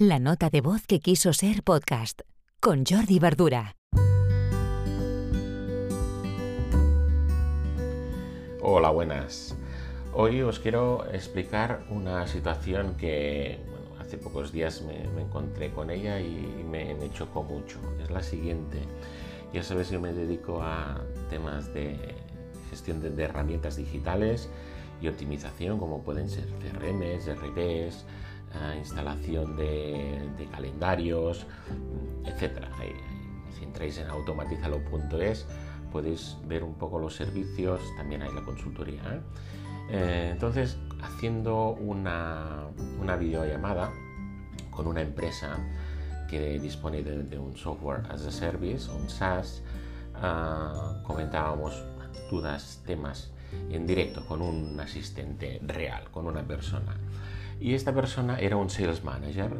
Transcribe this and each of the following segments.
La nota de voz que quiso ser podcast con Jordi Verdura. Hola, buenas. Hoy os quiero explicar una situación que hace pocos días me, encontré con ella y me, chocó mucho. Es la siguiente. Ya sabes, yo me dedico a temas de gestión de, herramientas digitales y optimización, como pueden ser CRMs, RPs, instalación de, calendarios, etc. Si entráis en automatizalo.es podéis ver un poco los servicios, también hay la consultoría. ¿eh? Eh, entonces, haciendo una, una, videollamada con una empresa que dispone de, un software as a service, un SaaS, comentábamos dudas, temas en directo con un asistente real, con una persona. Y esta persona era un sales manager.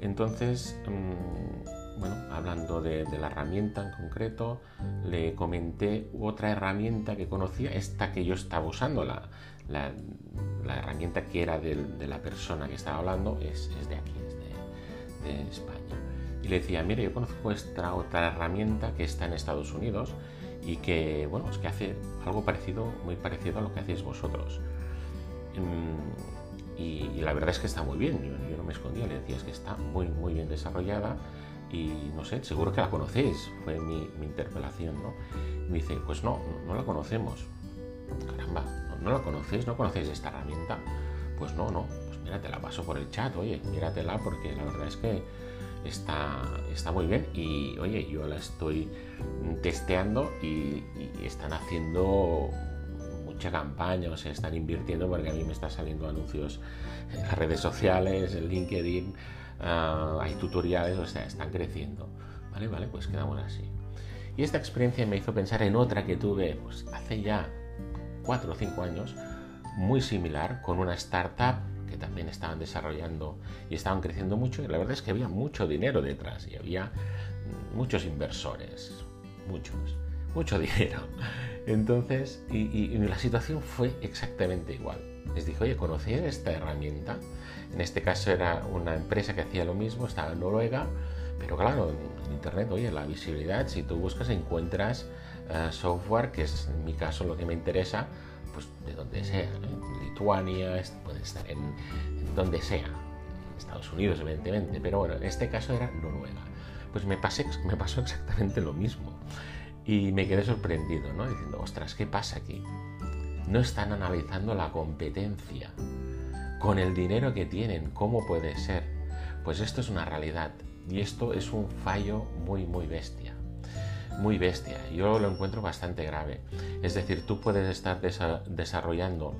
Entonces, mm, bueno, hablando de, la herramienta en concreto, le comenté otra herramienta que conocía, esta que yo estaba usando, la, la, herramienta que era de, la persona que estaba hablando, es, de aquí, es de, de España. Y le decía, mire, yo conozco esta otra herramienta que está en Estados Unidos y que, bueno, es que hace algo parecido, muy parecido a lo que hacéis vosotros. Y, la verdad es que está muy bien, yo, no me escondía, le decía, es que está muy, muy bien desarrollada y no sé, seguro que la conocéis, fue mi, interpelación, ¿no? me dice, pues no, no, la conocemos. Caramba, ¿no, la conocéis? ¿No conocéis esta herramienta? Pues no, no, pues mira, te la paso por el chat, oye, míratela porque la verdad es que está, está muy bien y oye, yo la estoy testeando y, están haciendo mucha campaña, o sea, están invirtiendo porque a mí me están saliendo anuncios en las redes sociales, en LinkedIn, ah, hay tutoriales, o sea, están creciendo. Vale, vale, pues quedamos así. Y esta experiencia me hizo pensar en otra que tuve pues, hace ya 4 o 5 años, muy similar, con una startup que también estaban desarrollando y estaban creciendo mucho y la verdad es que había mucho dinero detrás y había muchos inversores, muchos, mucho dinero. Entonces, y, la situación fue exactamente igual. Les dije, oye, ¿conocí esta herramienta? En este caso era una empresa que hacía lo mismo, estaba en Noruega, pero claro, en Internet, oye, la visibilidad, si tú buscas encuentras eh, software, que es en mi caso lo que me interesa, pues de donde sea, en Lituania, puede estar en, donde sea, en Estados Unidos evidentemente, pero bueno, en este caso era Noruega. Pues me, pasé, me pasó exactamente lo mismo y me quedé sorprendido, ¿no? Diciendo, ostras, ¿qué pasa aquí? No están analizando la competencia con el dinero que tienen, ¿cómo puede ser? Pues esto es una realidad y esto es un fallo muy, muy bestia muy bestia. Yo lo encuentro bastante grave. Es decir, tú puedes estar desarrollando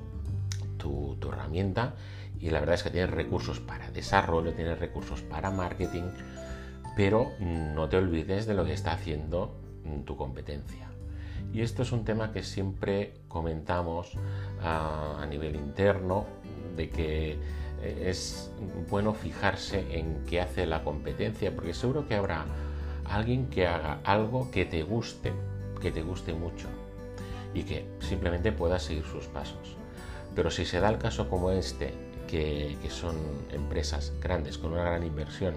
tu, herramienta y la verdad es que tienes recursos para desarrollo, tienes recursos para marketing, pero no te olvides de lo que está haciendo tu competencia. Y esto es un tema que siempre comentamos ah, a nivel interno, de que eh, es bueno fijarse en qué hace la competencia, porque seguro que habrá alguien que haga algo que te guste, que te guste mucho y que simplemente puedas seguir sus pasos. Pero si se da el caso como este, que, son empresas grandes con una gran inversión,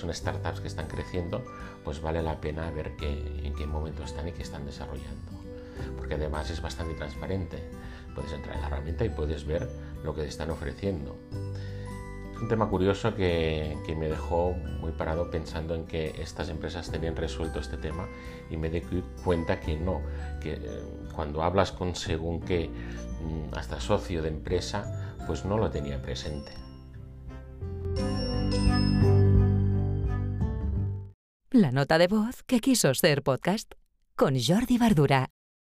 son startups que están creciendo, pues vale la pena ver en qué momento están y qué están desarrollando. Porque además es bastante transparente. Puedes entrar en la herramienta y puedes ver lo que te están ofreciendo un tema curioso que, me dejó muy parado pensando en que estas empresas tenían resuelto este tema y me di cuenta que no, que eh, cuando hablas con según qué mm, hasta socio de empresa, pues no lo tenía presente. La nota de voz que quiso ser podcast con Jordi Bardura.